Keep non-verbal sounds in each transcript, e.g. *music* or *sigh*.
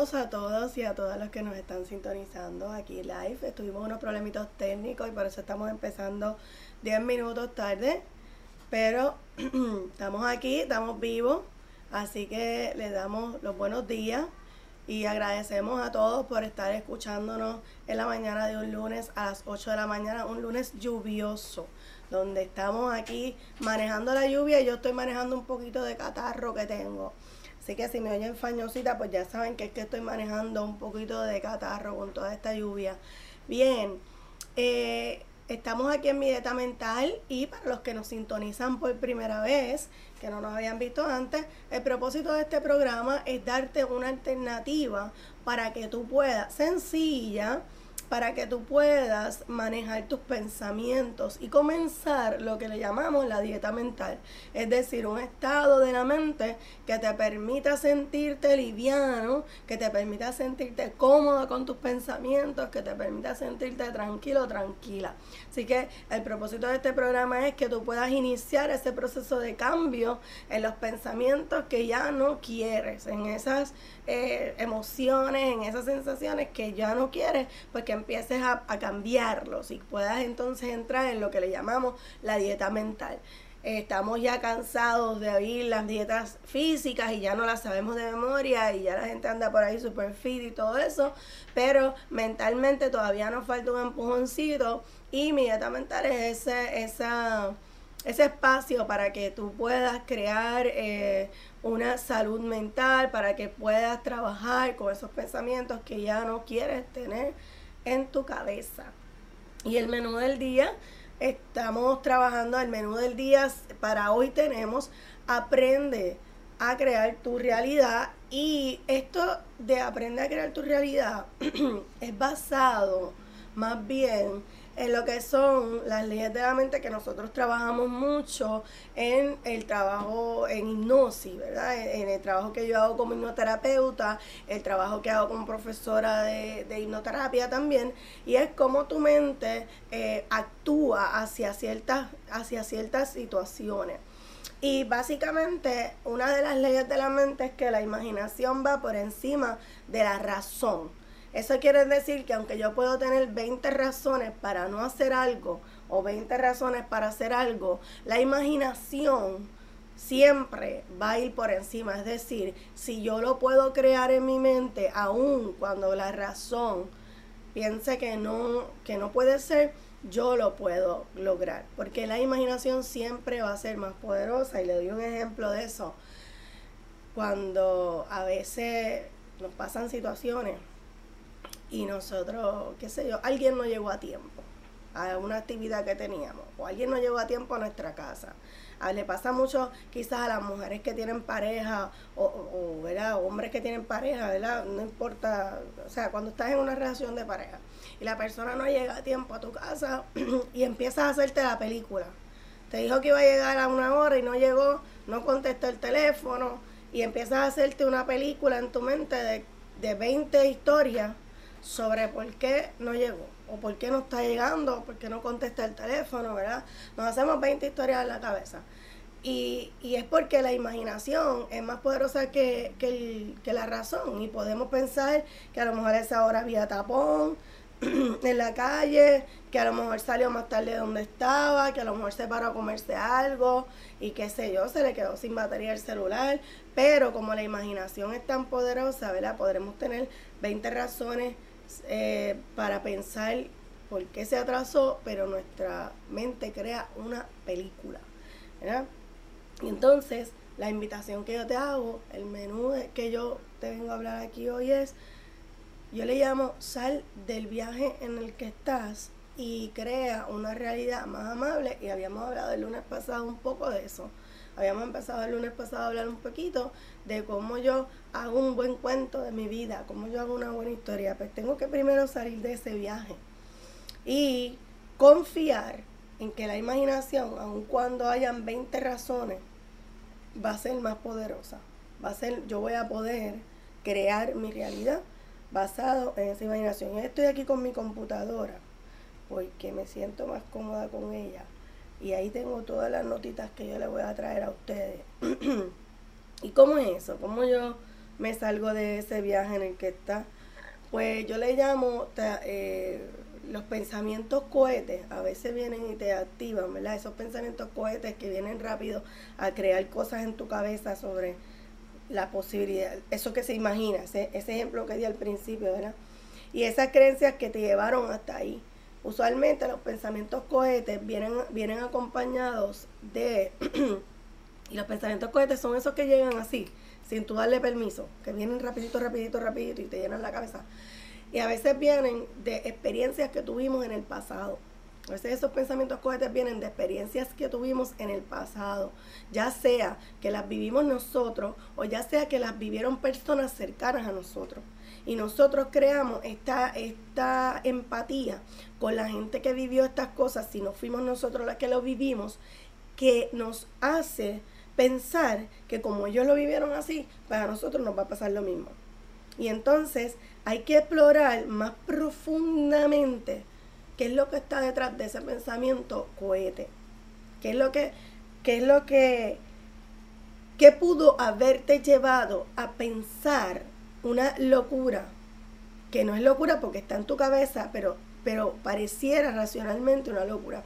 a todos y a todas los que nos están sintonizando aquí live. Estuvimos unos problemitos técnicos y por eso estamos empezando 10 minutos tarde. Pero *clears throat* estamos aquí, estamos vivos. Así que les damos los buenos días y agradecemos a todos por estar escuchándonos en la mañana de un lunes a las 8 de la mañana, un lunes lluvioso, donde estamos aquí manejando la lluvia y yo estoy manejando un poquito de catarro que tengo. Así que si me oyen fañosita, pues ya saben que es que estoy manejando un poquito de catarro con toda esta lluvia. Bien, eh, estamos aquí en mi dieta mental y para los que nos sintonizan por primera vez, que no nos habían visto antes, el propósito de este programa es darte una alternativa para que tú puedas, sencilla, para que tú puedas manejar tus pensamientos y comenzar lo que le llamamos la dieta mental. Es decir, un estado de la mente que te permita sentirte liviano, que te permita sentirte cómodo con tus pensamientos, que te permita sentirte tranquilo, tranquila. Así que el propósito de este programa es que tú puedas iniciar ese proceso de cambio en los pensamientos que ya no quieres, en esas eh, emociones, en esas sensaciones que ya no quieres, pues que empieces a, cambiarlos y puedas entonces entrar en lo que le llamamos la dieta mental. estamos ya cansados de oír las dietas físicas y ya no las sabemos de memoria y ya la gente anda por ahí super fit y todo eso, pero mentalmente todavía nos falta un empujoncito y mi dieta mental es ese, esa, ese espacio para que tú puedas crear eh, una salud mental, para que puedas trabajar con esos pensamientos que ya no quieres tener en tu cabeza. Y el menú del día, estamos trabajando el menú del día, para hoy tenemos aprende a crear tu realidad y esto de aprende a crear tu realidad *clears throat* es basado más bien en lo que son las leyes de la mente que nosotros trabajamos mucho en el trabajo en hipnosis, ¿verdad? En, el trabajo que yo hago como hipnoterapeuta, el trabajo que hago como profesora de, de hipnoterapia también, y es cómo tu mente eh, actúa hacia ciertas, hacia ciertas situaciones. Y básicamente una de las leyes de la mente es que la imaginación va por encima de la razón. Eso quiere decir que aunque yo puedo tener 20 razones para no hacer algo o 20 razones para hacer algo, la imaginación siempre va a ir por encima. Es decir, si yo lo puedo crear en mi mente, aun cuando la razón piense que no, que no puede ser, yo lo puedo lograr. Porque la imaginación siempre va a ser más poderosa. Y le doy un ejemplo de eso. Cuando a veces nos pasan situaciones y nosotros, qué sé yo, alguien no llegó a tiempo a una actividad que teníamos o alguien no llegó a tiempo a nuestra casa. A, le pasa mucho quizás a las mujeres que tienen pareja o, o, ¿verdad? hombres que tienen pareja, ¿verdad? No importa, o sea, cuando estás en una relación de pareja y la persona no llega a tiempo a tu casa *clears throat* y empiezas a hacerte la película. Te dijo que iba a llegar a una hora y no llegó, no contestó el teléfono y empiezas a hacerte una película en tu mente de, de 20 historias sobre por qué no llegó o por qué no está llegando, o por qué no contesta el teléfono, ¿verdad? Nos hacemos 20 historias en la cabeza. Y, y es porque la imaginación es más poderosa que, que, que, la razón. Y podemos pensar que a lo mejor esa hora había tapón *clears throat* en la calle, que a lo mejor salió más tarde de donde estaba, que a lo mejor se paró a comerse algo y qué sé yo, se le quedó sin batería el celular. Pero como la imaginación es tan poderosa, ¿verdad? Podremos tener 20 razones eh, para pensar por qué se atrasó, pero nuestra mente crea una película. Y entonces, la invitación que yo te hago, el menú que yo te vengo a hablar aquí hoy es, yo le llamo sal del viaje en el que estás y crea una realidad más amable. Y habíamos hablado el lunes pasado un poco de eso. Habíamos empezado el lunes pasado a hablar un poquito de cómo yo hago un buen cuento de mi vida, cómo yo hago una buena historia. Pues tengo que primero salir de ese viaje y confiar en que la imaginación, aun cuando hayan 20 razones, va a ser más poderosa. Va a ser, yo voy a poder crear mi realidad basado en esa imaginación. Y estoy aquí con mi computadora porque me siento más cómoda con ella. Y ahí tengo todas las notitas que yo le voy a traer a ustedes. *clears throat* ¿Y cómo es eso? ¿Cómo yo me salgo de ese viaje en el que está. Pues yo le llamo eh, los pensamientos cohetes, a veces vienen y te activan, ¿verdad? Esos pensamientos cohetes que vienen rápido a crear cosas en tu cabeza sobre la posibilidad, eso que se imagina, ese, ese ejemplo que di al principio, ¿verdad? Y esas creencias que te llevaron hasta ahí. Usualmente los pensamientos cohetes vienen, vienen acompañados de... *clears throat* y los pensamientos cohetes son esos que llegan así, sin tú darle permiso, que vienen rapidito, rapidito, rapidito y te llenan la cabeza. Y a veces vienen de experiencias que tuvimos en el pasado. A veces esos pensamientos cohetes vienen de experiencias que tuvimos en el pasado, ya sea que las vivimos nosotros o ya sea que las vivieron personas cercanas a nosotros. Y nosotros creamos esta, esta empatía con la gente que vivió estas cosas, si no fuimos nosotros las que lo vivimos, que nos hace pensar que como ellos lo vivieron así, para nosotros nos va a pasar lo mismo. Y entonces hay que explorar más profundamente qué es lo que está detrás de ese pensamiento cohete. ¿Qué es lo que, qué es lo que, qué pudo haberte llevado a pensar una locura? Que no es locura porque está en tu cabeza, pero, pero pareciera racionalmente una locura.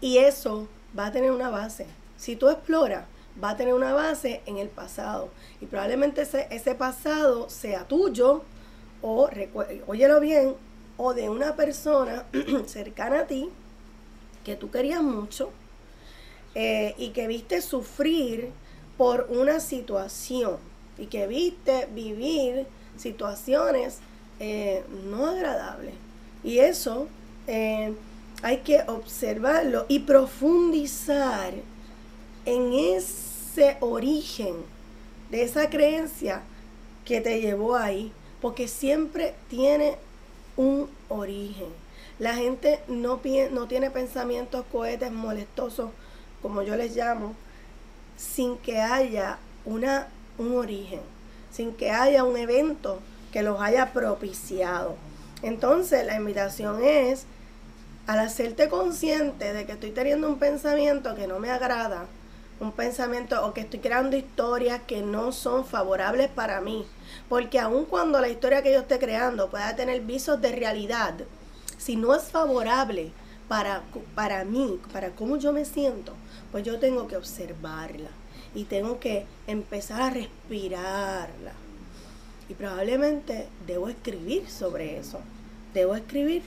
Y eso va a tener una base. Si tú exploras, va a tener una base en el pasado. Y probablemente ese, pasado sea tuyo, o, óyelo bien, o de una persona *clears throat* cercana a ti que tú querías mucho eh, y que viste sufrir por una situación y que viste vivir situaciones eh, no agradables. Y eso eh, hay que observarlo y profundizar en ese origen de esa creencia que te llevó ahí, porque siempre tiene un origen. La gente no, no tiene pensamientos cohetes molestosos, como yo les llamo, sin que haya una, un origen, sin que haya un evento que los haya propiciado. Entonces la invitación es, al hacerte consciente de que estoy teniendo un pensamiento que no me agrada, un pensamiento o que estoy creando historias que no son favorables para mí, porque aun cuando la historia que yo esté creando pueda tener visos de realidad, si no es favorable para, para mí, para cómo yo me siento, pues yo tengo que observarla y tengo que empezar a respirarla. Y probablemente debo escribir sobre eso. Debo escribir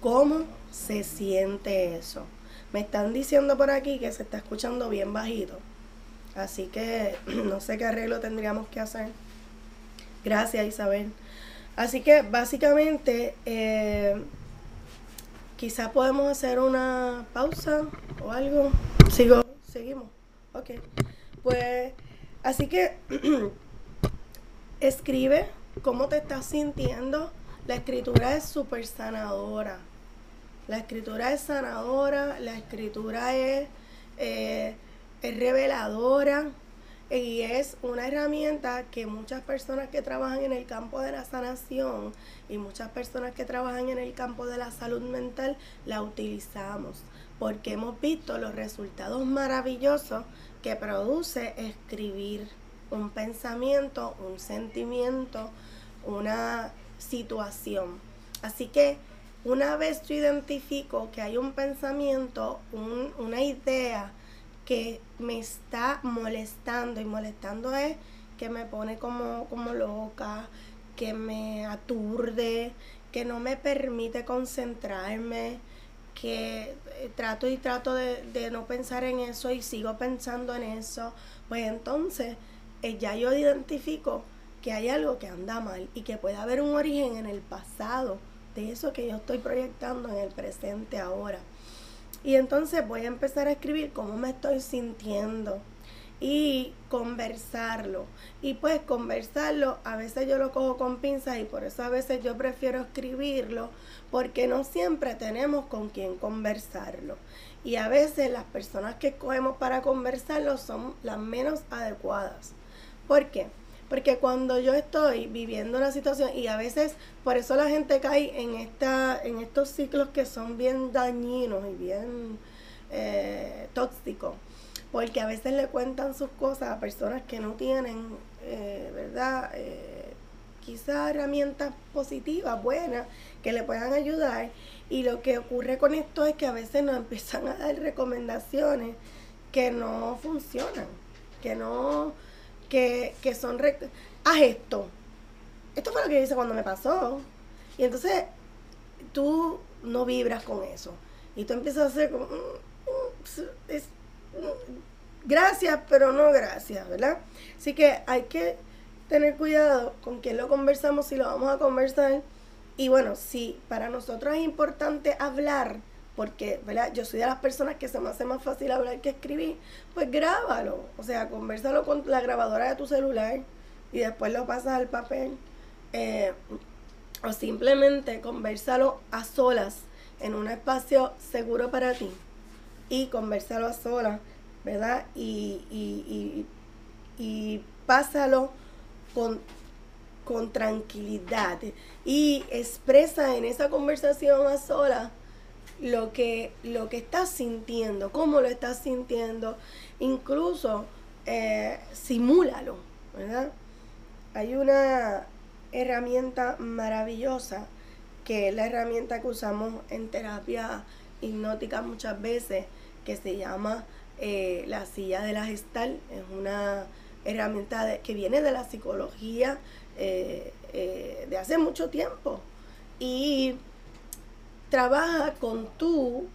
cómo se siente eso. Me están diciendo por aquí que se está escuchando bien bajito. Así que *clears throat* no sé qué arreglo tendríamos que hacer. Gracias, Isabel. Así que básicamente, eh, quizás podemos hacer una pausa o algo. Sigo, seguimos. Ok. Pues, así que *clears throat* escribe cómo te estás sintiendo. La escritura es súper sanadora. La escritura es sanadora, la escritura es, eh, es reveladora y es una herramienta que muchas personas que trabajan en el campo de la sanación y muchas personas que trabajan en el campo de la salud mental la utilizamos porque hemos visto los resultados maravillosos que produce escribir un pensamiento, un sentimiento, una situación. Así que una vez yo identifico que hay un pensamiento, una idea, que me está molestando y molestando es que me pone como, como loca, que me aturde, que no me permite concentrarme, que eh, trato y trato de, no pensar en eso y sigo pensando en eso, pues entonces eh, ya yo identifico que hay algo que anda mal y que puede haber un origen en el pasado de eso que yo estoy proyectando en el presente ahora. Y entonces voy a empezar a escribir cómo me estoy sintiendo y conversarlo. Y pues conversarlo, a veces yo lo cojo con pinzas y por eso a veces yo prefiero escribirlo porque no siempre tenemos con quién conversarlo. Y a veces las personas que cogemos para conversarlo son las menos adecuadas. ¿Por qué? Porque cuando yo estoy viviendo una situación y a veces por eso la gente cae en esta en estos ciclos que son bien dañinos y bien eh, tóxicos, porque a veces le cuentan sus cosas a personas que no tienen eh, ¿verdad? quizás herramientas positivas, buenas, que le puedan ayudar. Y lo que ocurre con esto es que a veces nos *laughs* empiezan a dar recomendaciones que no funcionan, que no, que, que son, haz esto. Esto fue lo que hice cuando me pasó. Y entonces tú no vibras con eso. Y tú empiezas a hacer como, mm, mm, mm, gracias, pero no gracias, ¿verdad? Así que hay que tener cuidado con quién lo conversamos, si lo vamos a conversar. Y bueno, si para nosotros es importante hablar, porque ¿verdad? yo soy de las personas que se me hace más fácil hablar que escribir, pues grábalo. O sea, conversalo con la grabadora de tu celular y después lo pasas al papel. Eh, o simplemente conversalo a solas en un espacio seguro para ti y conversalo a solas, ¿verdad? Y, y, y, y pásalo con, con tranquilidad y expresa en esa conversación a sola lo que, lo que estás sintiendo, cómo lo estás sintiendo, incluso eh, simúlalo, ¿verdad? Hay una herramienta maravillosa que es la herramienta que usamos en terapia hipnótica muchas veces, que se llama eh, la silla de la gestal. Es una herramienta que viene de la psicología eh, de hace mucho tiempo. Y trabaja con tú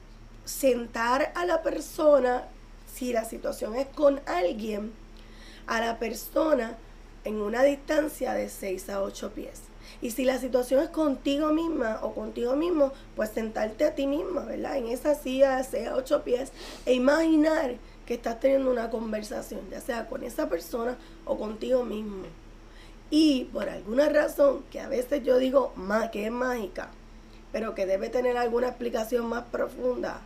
sentar a la persona, si la situación es con alguien, a la persona en una distancia de 6 a 8 pies. Y si la situación es contigo misma o contigo mismo, pues sentarte a ti misma, ¿verdad? En esa silla de 6 a 8 pies e imaginar que estás teniendo una conversación, ya sea con esa persona o contigo mismo. Y por alguna razón, que a veces yo digo que es mágica, pero que debe tener alguna explicación más profunda,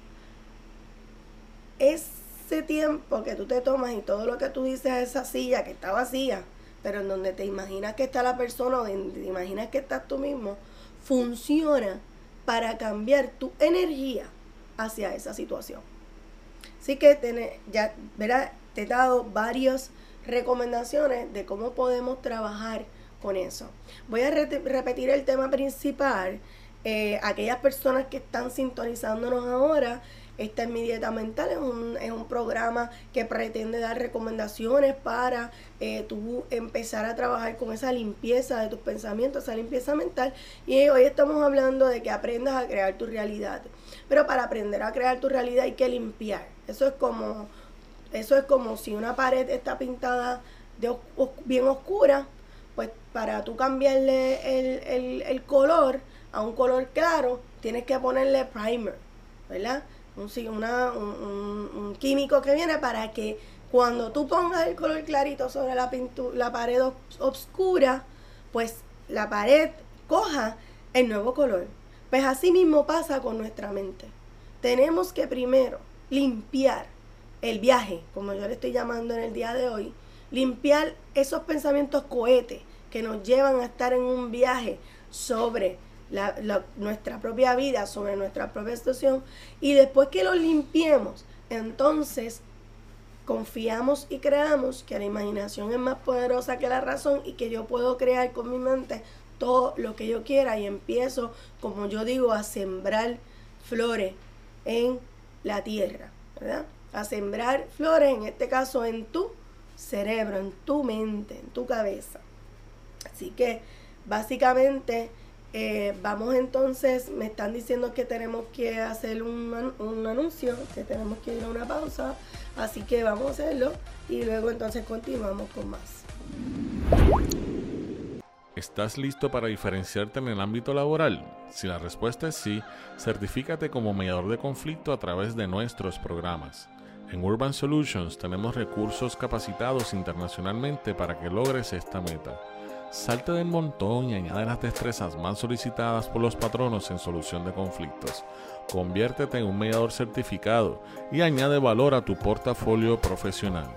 ese tiempo que tú te tomas y todo lo que tú dices a esa silla que está vacía, pero en donde te imaginas que está la persona o donde te imaginas que estás tú mismo, funciona para cambiar tu energía hacia esa situación. Así que ya te he dado varias recomendaciones de cómo podemos trabajar con eso. Voy a repetir el tema principal. Eh, aquellas personas que están sintonizándonos ahora, esta es mi dieta mental, es un, es un programa que pretende dar recomendaciones para eh, tú empezar a trabajar con esa limpieza de tus pensamientos, esa limpieza mental. Y hoy estamos hablando de que aprendas a crear tu realidad. Pero para aprender a crear tu realidad hay que limpiar. Eso es como, eso es como si una pared está pintada de bien oscura, pues para tú cambiarle el, color a un color claro, tienes que ponerle primer, ¿verdad? Un, una, un, un, químico que viene para que cuando tú pongas el color clarito sobre la, la pared oscura, pues la pared coja el nuevo color. Pues así mismo pasa con nuestra mente. Tenemos que primero limpiar el viaje, como yo le estoy llamando en el día de hoy, limpiar esos pensamientos cohetes que nos llevan a estar en un viaje sobre nuestra propia vida, sobre nuestra propia situación, y después que lo limpiemos, entonces confiamos y creamos que la imaginación es más poderosa que la razón y que yo puedo crear con mi mente todo lo que yo quiera y empiezo, como yo digo, a sembrar flores en la tierra, ¿verdad? A sembrar flores, en este caso en tu cerebro, en tu mente, en tu cabeza. Así que básicamente eh, vamos entonces, me están diciendo que tenemos que hacer un, un anuncio, que tenemos que ir a una pausa, así que vamos a hacerlo y luego entonces continuamos con más. ¿Estás listo para diferenciarte en el ámbito laboral? Si la respuesta es sí, certifícate como mediador de conflicto a través de nuestros programas. En Urban Solutions tenemos recursos capacitados internacionalmente para que logres esta meta. Salte del montón y añade las destrezas más solicitadas por los patronos en solución de conflictos. Conviértete en un mediador certificado y añade valor a tu portafolio profesional.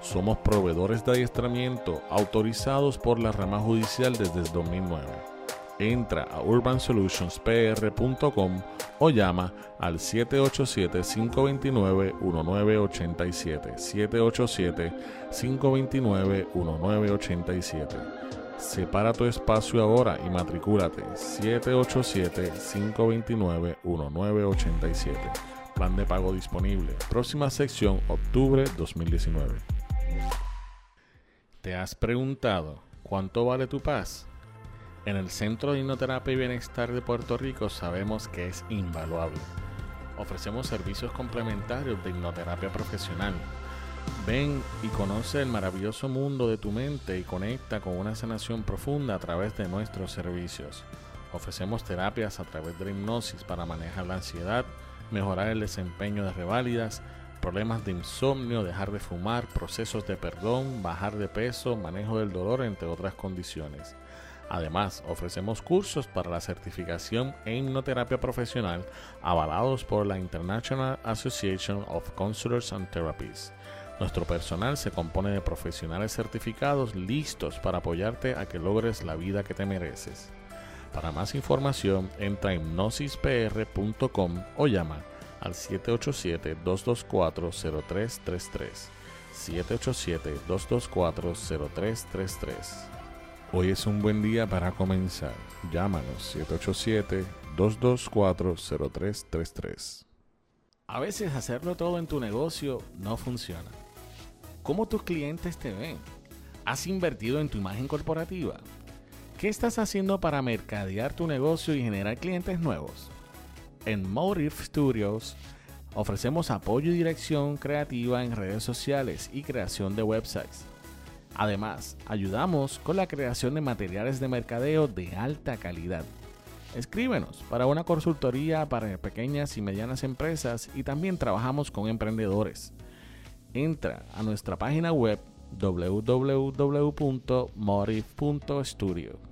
Somos proveedores de adiestramiento autorizados por la rama judicial desde el 2009. entra a urbansolutionspr.com o llama al 787-529-1987. 787-529-1987. Separa tu espacio ahora y matricúlate 787-529-1987. Plan de pago disponible. Próxima sección, octubre 2019. ¿Te has preguntado cuánto vale tu paz? En el Centro de Hipnoterapia y Bienestar de Puerto Rico sabemos que es invaluable. Ofrecemos servicios complementarios de hipnoterapia profesional. Ven y conoce el maravilloso mundo de tu mente y conecta con una sanación profunda a través de nuestros servicios. Ofrecemos terapias a través de la hipnosis para manejar la ansiedad, mejorar el desempeño de reválidas, problemas de insomnio, dejar de fumar, procesos de perdón, bajar de peso, manejo del dolor, entre otras condiciones. Además, ofrecemos cursos para la certificación en hipnoterapia profesional avalados por la International Association of Counselors and Therapists. Nuestro personal se compone de profesionales certificados listos para apoyarte a que logres la vida que te mereces. Para más información, entra a hipnosispr.com o llama al 787-224-0333. 787-224-0333. Hoy es un buen día para comenzar. Llámanos 787-224-0333. A veces hacerlo todo en tu negocio no funciona. ¿Cómo tus clientes te ven? ¿Has invertido en tu imagen corporativa? ¿Qué estás haciendo para mercadear tu negocio y generar clientes nuevos? En Motive Studios ofrecemos apoyo y dirección creativa en redes sociales y creación de websites Además, ayudamos con la creación de materiales de mercadeo de alta calidad. Escríbenos para una consultoría para pequeñas y medianas empresas y también trabajamos con emprendedores. Entra a nuestra página web www.motive.studio.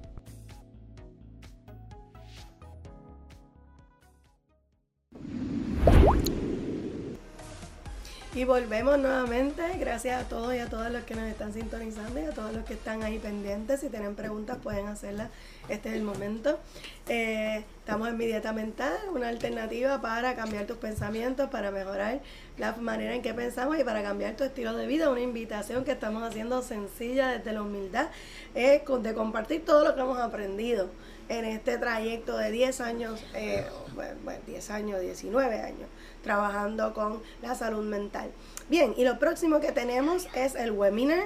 Y volvemos nuevamente. Gracias a todos y a todas los que nos están sintonizando y a todos los que están ahí pendientes. Si tienen preguntas pueden hacerlas. Este es el momento. Eh, estamos en mi dieta mental, una alternativa para cambiar tus pensamientos, para mejorar la manera en que pensamos y para cambiar tu estilo de vida. Una invitación que estamos haciendo sencilla desde la humildad es de compartir todo lo que hemos aprendido en este trayecto de 10 años, eh, bueno, 10 años, 19 años trabajando con la salud mental. Bien, y lo próximo que tenemos es el webinar.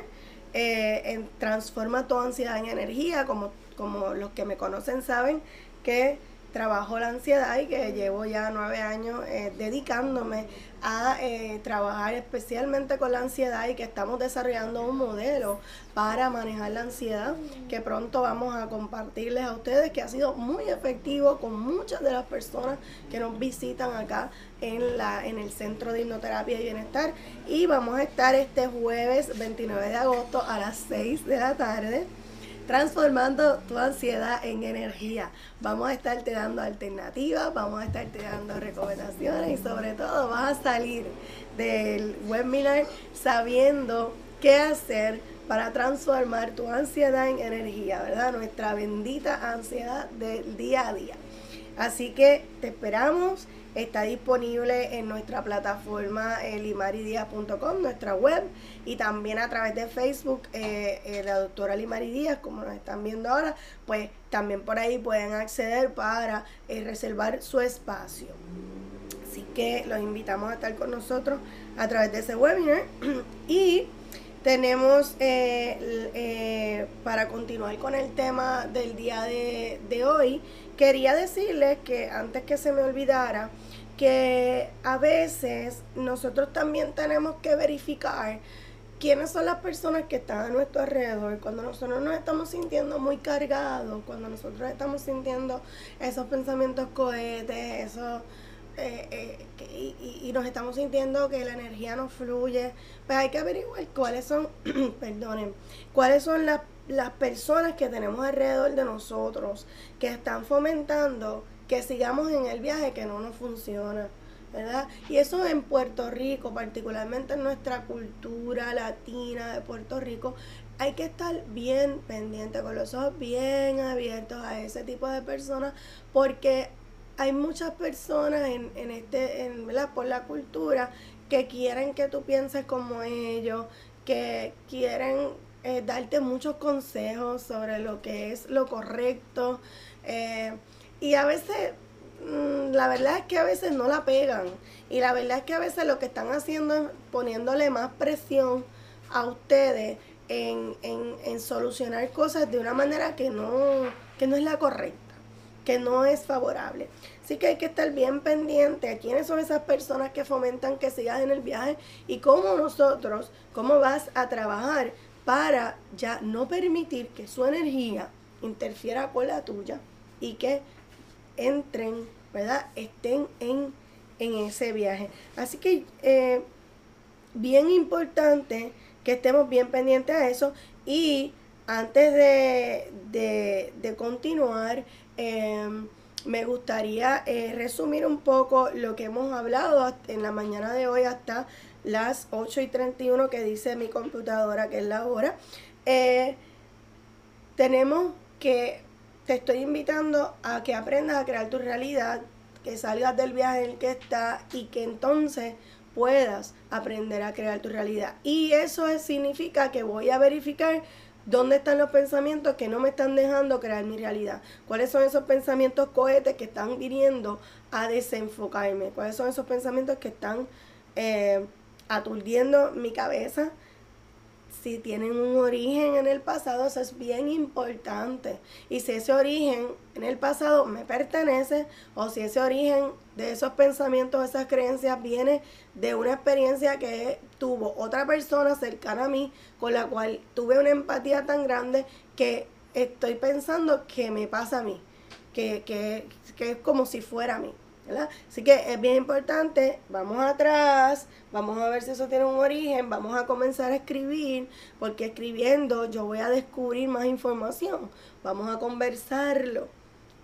Eh, en Transforma tu ansiedad en energía, como, como los que me conocen saben que trabajo la ansiedad y que llevo ya nueve años eh, dedicándome a eh, trabajar especialmente con la ansiedad y que estamos desarrollando un modelo para manejar la ansiedad que pronto vamos a compartirles a ustedes que ha sido muy efectivo con muchas de las personas que nos visitan acá en, la, en el Centro de Hipnoterapia y Bienestar. Y vamos a estar este jueves 29 de agosto a las 6 de la tarde transformando tu ansiedad en energía. Vamos a estarte dando alternativas, vamos a estarte dando recomendaciones y sobre todo vas a salir del webinar sabiendo qué hacer para transformar tu ansiedad en energía, ¿verdad? Nuestra bendita ansiedad del día a día. Así que te esperamos. Está disponible en nuestra plataforma eh, nuestra web, y también a través de Facebook, eh, eh, la doctora Limari como nos están viendo ahora, pues también por ahí pueden acceder para reservar su espacio. Así que los invitamos a estar con nosotros a través de ese webinar. *clears throat* y tenemos, para continuar con el tema del día de hoy, quería decirles que antes que se me olvidara, que a veces nosotros también tenemos que verificar quiénes son las personas que están a nuestro alrededor. Cuando nosotros nos estamos sintiendo muy cargados, cuando nosotros estamos sintiendo esos pensamientos cohetes, esos... Eh, eh, y, y, nos estamos sintiendo que la energía no fluye, pues hay que averiguar cuáles son, *clears throat* perdonen, cuáles son las las personas que tenemos alrededor de nosotros que están fomentando que sigamos en el viaje que no nos funciona. ¿verdad? Y eso en Puerto Rico, particularmente en nuestra cultura latina de Puerto Rico, hay que estar bien pendiente, con los ojos bien abiertos a ese tipo de personas, porque hay muchas personas en, en este, en, por la cultura que quieren que tú pienses como ellos, que quieren eh, darte muchos consejos sobre lo que es lo correcto. Eh, y a veces, mm, la verdad es que a veces no la pegan. Y la verdad es que a veces lo que están haciendo es poniéndole más presión a ustedes en, en, en solucionar cosas de una manera que no, que no es la correcta que no es favorable. Así que hay que estar bien pendiente a quiénes son esas personas que fomentan que sigas en el viaje y cómo nosotros, cómo vas a trabajar para ya no permitir que su energía interfiera con la tuya y que entren, ¿verdad? Estén en, en ese viaje. Así que eh, bien importante que estemos bien pendientes a eso y antes de, de, de continuar, Em, me gustaría eh, resumir un poco lo que hemos hablado en la mañana de hoy hasta las 8 y 31 que dice mi computadora que es la hora. Eh, tenemos que, te estoy invitando a que aprendas a crear tu realidad, que salgas del viaje en el que estás y que entonces puedas aprender a crear tu realidad. Y eso significa que voy a verificar ¿Dónde están los pensamientos que no me están dejando crear mi realidad? ¿Cuáles son esos pensamientos cohetes que están viniendo a desenfocarme? ¿Cuáles son esos pensamientos que están eh, aturdiendo mi cabeza? Si tienen un origen en el pasado, eso es bien importante. Y si ese origen en el pasado me pertenece, o si ese origen de esos pensamientos, esas creencias, viene de una experiencia que tuvo otra persona cercana a mí, con la cual tuve una empatía tan grande que estoy pensando que me pasa a mí, que, que, que es como si fuera a mí. Así que es bien importante, vamos atrás, vamos a ver si eso tiene un origen, vamos a comenzar a escribir, porque escribiendo yo voy a descubrir más información, vamos a conversarlo,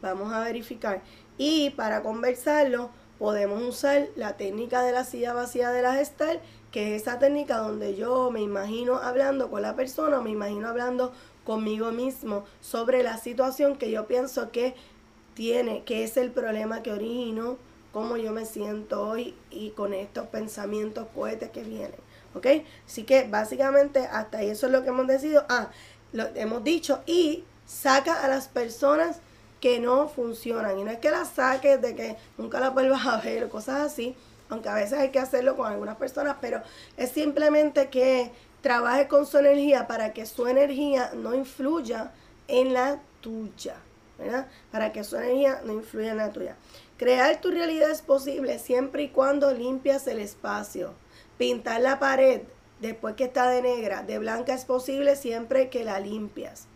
vamos a verificar. Y para conversarlo podemos usar la técnica de la silla vacía de la gestal, que es esa técnica donde yo me imagino hablando con la persona, me imagino hablando conmigo mismo sobre la situación que yo pienso que tiene, que es el problema que origino, cómo yo me siento hoy y con estos pensamientos cohetes que vienen. ¿Ok? Así que básicamente hasta ahí eso es lo que hemos decidido. Ah, lo hemos dicho y saca a las personas que no funcionan. Y no es que las saques de que nunca las vuelvas a ver o cosas así, aunque a veces hay que hacerlo con algunas personas, pero es simplemente que trabaje con su energía para que su energía no influya en la tuya. Para que su energía no influya en la tuya. Crear tu realidad es posible siempre y cuando limpias el espacio. Pintar la pared después que está de negra, de blanca es posible siempre que la limpias.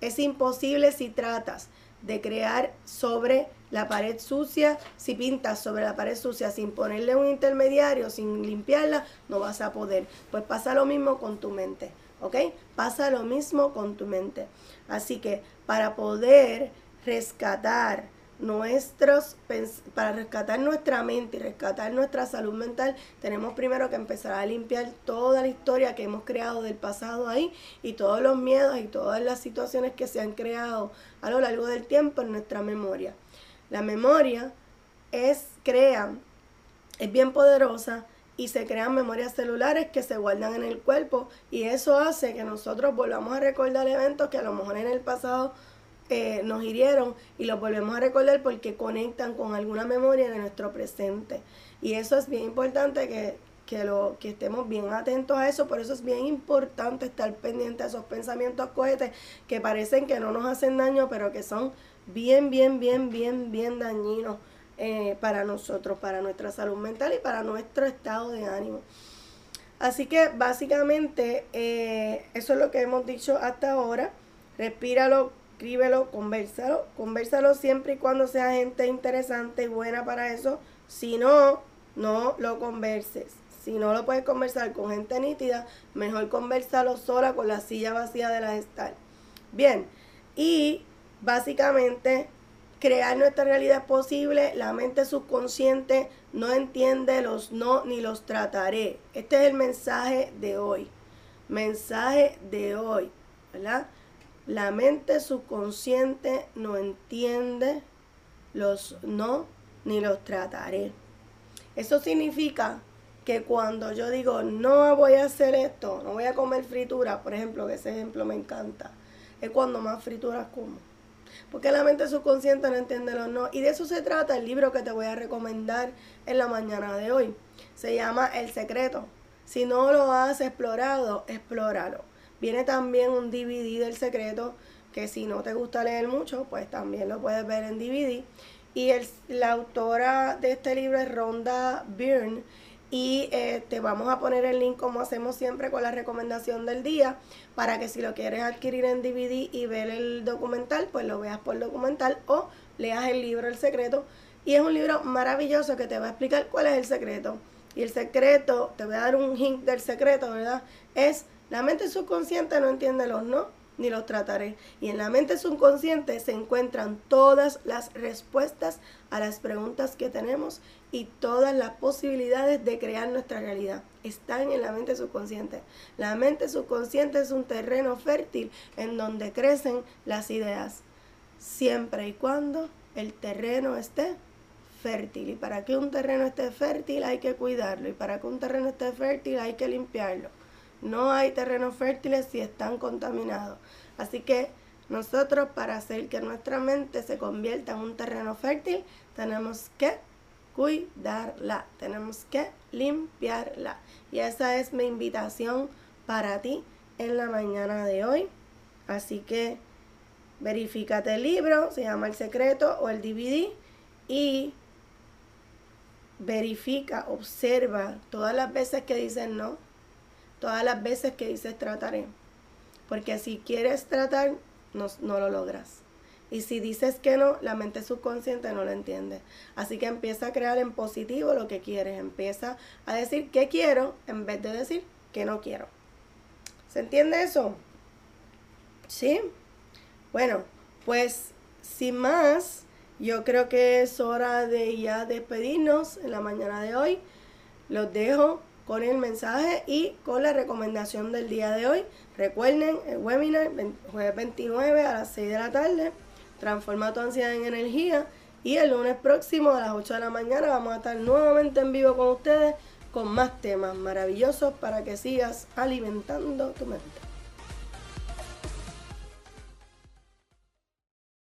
Es imposible si tratas de crear sobre la pared sucia, si pintas sobre la pared sucia sin ponerle un intermediario, sin limpiarla, no vas a poder. Pues pasa lo mismo con tu mente, ¿ok? Pasa lo mismo con tu mente. Así que para poder rescatar nuestros para rescatar nuestra mente y rescatar nuestra salud mental tenemos primero que empezar a limpiar toda la historia que hemos creado del pasado ahí y todos los miedos y todas las situaciones que se han creado a lo largo del tiempo en nuestra memoria la memoria es crea es bien poderosa y se crean memorias celulares que se guardan en el cuerpo y eso hace que nosotros volvamos a recordar eventos que a lo mejor en el pasado eh, nos hirieron y los volvemos a recordar porque conectan con alguna memoria de nuestro presente. Y eso es bien importante que, que, lo, que estemos bien atentos a eso, por eso es bien importante estar pendiente a esos pensamientos cohetes que parecen que no nos hacen daño, pero que son bien, bien, bien, bien, bien dañinos eh, para nosotros, para nuestra salud mental y para nuestro estado de ánimo. Así que básicamente eh, eso es lo que hemos dicho hasta ahora. Respíralo, escríbelo, conversalo. Conversalo siempre y cuando sea gente interesante y buena para eso. Si no, no lo converses. Si no lo puedes conversar con gente nítida, mejor conversalo sola con la silla vacía de la gestal. Bien, y básicamente crear nuestra realidad posible, la mente subconsciente no entiende los no ni los trataré. Este es el mensaje de hoy. mensaje de hoy, ¿verdad? La mente subconsciente no entiende los no ni los trataré. Eso significa que cuando yo digo no voy a hacer esto, no voy a comer fritura, por ejemplo, que ese ejemplo me encanta, es cuando más frituras como. Porque la mente subconsciente no entiende los no. Y de eso se trata el libro que te voy a recomendar en la mañana de hoy. Se llama El Secreto. Si no lo has explorado, explóralo. Viene también un DVD del secreto que si no te gusta leer mucho, pues también lo puedes ver en DVD. Y el, la autora de este libro es Rhonda Byrne y eh, te vamos a poner el link como hacemos siempre con la recomendación del día para que si lo quieres adquirir en DVD y ver el documental, pues lo veas por documental o leas el libro El Secreto. Y es un libro maravilloso que te va a explicar cuál es el secreto. Y el secreto, te voy a dar un hint del secreto, ¿verdad? Es la mente subconsciente no entiende los no ni los trataré. Y en la mente subconsciente se encuentran todas las respuestas a las preguntas que tenemos y todas las posibilidades de crear nuestra realidad. Están en la mente subconsciente. La mente subconsciente es un terreno fértil en donde crecen las ideas, siempre y cuando el terreno esté fértil. Y para que un terreno esté fértil hay que cuidarlo. Y para que un terreno esté fértil hay que limpiarlo. No hay terrenos fértiles si están contaminados. Así que nosotros para hacer que nuestra mente se convierta en un terreno fértil, tenemos que cuidarla, tenemos que limpiarla. Y esa es mi invitación para ti en la mañana de hoy. Así que verifícate el libro, se llama El Secreto o el DVD y verifica, observa todas las veces que dicen no, todas las veces que dices trataré. Porque si quieres tratar, no, no lo logras. Y si dices que no, la mente subconsciente no lo entiende. Así que empieza a crear en positivo lo que quieres. Empieza a decir que quiero en vez de decir que no quiero. ¿Se entiende eso? ¿Sí? Bueno, pues sin más, yo creo que es hora de ya despedirnos en la mañana de hoy. Los dejo con el mensaje y con la recomendación del día de hoy. Recuerden el webinar jueves 29 a las 6 de la tarde. Transforma tu ansiedad en energía. Y el lunes próximo a las 8 de la mañana vamos a estar nuevamente en vivo con ustedes con más temas maravillosos para que sigas alimentando tu mente.